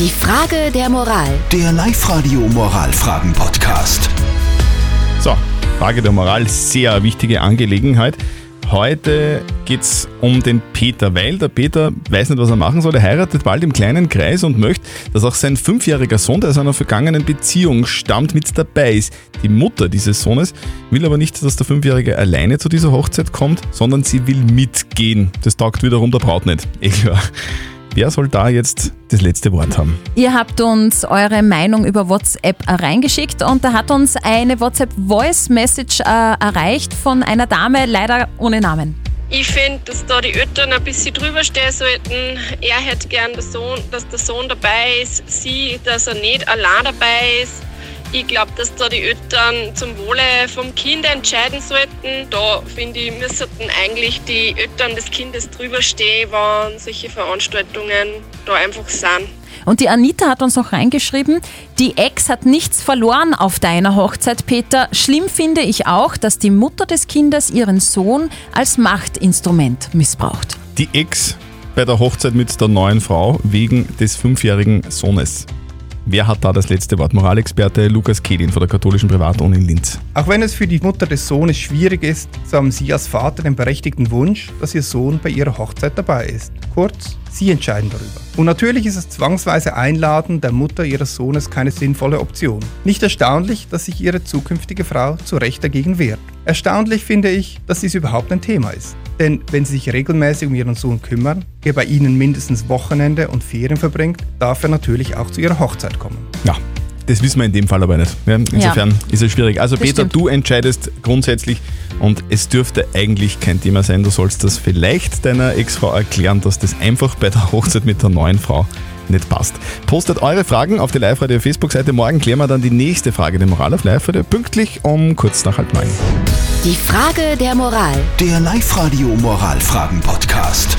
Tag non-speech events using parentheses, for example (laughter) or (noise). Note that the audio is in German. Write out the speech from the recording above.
Die Frage der Moral. Der Live-Radio Moralfragen-Podcast. So, Frage der Moral, sehr wichtige Angelegenheit. Heute geht es um den Peter, weil der Peter weiß nicht, was er machen soll. Er heiratet bald im kleinen Kreis und möchte, dass auch sein fünfjähriger Sohn, der aus einer vergangenen Beziehung stammt, mit dabei ist. Die Mutter dieses Sohnes will aber nicht, dass der Fünfjährige alleine zu dieser Hochzeit kommt, sondern sie will mitgehen. Das taugt wiederum der Braut nicht. (laughs) Eh klar. Wer soll da jetzt das letzte Wort haben? Ihr habt uns eure Meinung über WhatsApp reingeschickt und da hat uns eine WhatsApp-Voice-Message äh, erreicht von einer Dame, leider ohne Namen. Ich finde, dass da die Eltern ein bisschen drüber stehen sollten. Er hätte gern, der Sohn, dass der Sohn dabei ist, sie, dass er nicht allein dabei ist. Ich glaube, dass da die Eltern zum Wohle vom Kind entscheiden sollten. Da finde ich, müssten eigentlich die Eltern des Kindes drüber stehen, wenn solche Veranstaltungen da einfach sind. Und die Anita hat uns noch reingeschrieben, die Ex hat nichts verloren auf deiner Hochzeit, Peter. Schlimm finde ich auch, dass die Mutter des Kindes ihren Sohn als Machtinstrument missbraucht. Die Ex bei der Hochzeit mit der neuen Frau wegen des fünfjährigen Sohnes. Wer hat da das letzte Wort? Moralexperte Lukas Kedin von der katholischen Privatuni in Linz. Auch wenn es für die Mutter des Sohnes schwierig ist, so haben Sie als Vater den berechtigten Wunsch, dass Ihr Sohn bei Ihrer Hochzeit dabei ist. Kurz, Sie entscheiden darüber. Und natürlich ist das zwangsweise Einladen der Mutter Ihres Sohnes keine sinnvolle Option. Nicht erstaunlich, dass sich Ihre zukünftige Frau zu Recht dagegen wehrt. Erstaunlich finde ich, dass dies überhaupt ein Thema ist. Denn wenn sie sich regelmäßig um ihren Sohn kümmern, er bei ihnen mindestens Wochenende und Ferien verbringt, darf er natürlich auch zu ihrer Hochzeit kommen. Ja, das wissen wir in dem Fall aber nicht. Ja, insofern ist es schwierig. Also Das Peter, stimmt. du entscheidest grundsätzlich und es dürfte eigentlich kein Thema sein. Du sollst das vielleicht deiner Ex-Frau erklären, dass das einfach bei der Hochzeit mit der neuen Frau nicht passt. Postet eure Fragen auf die Live-Radio Facebook-Seite. Morgen klären wir dann die nächste Frage der Moral auf Live-Radio pünktlich um kurz nach halb neun. Die Frage der Moral. Der Live-Radio Moralfragen-Podcast.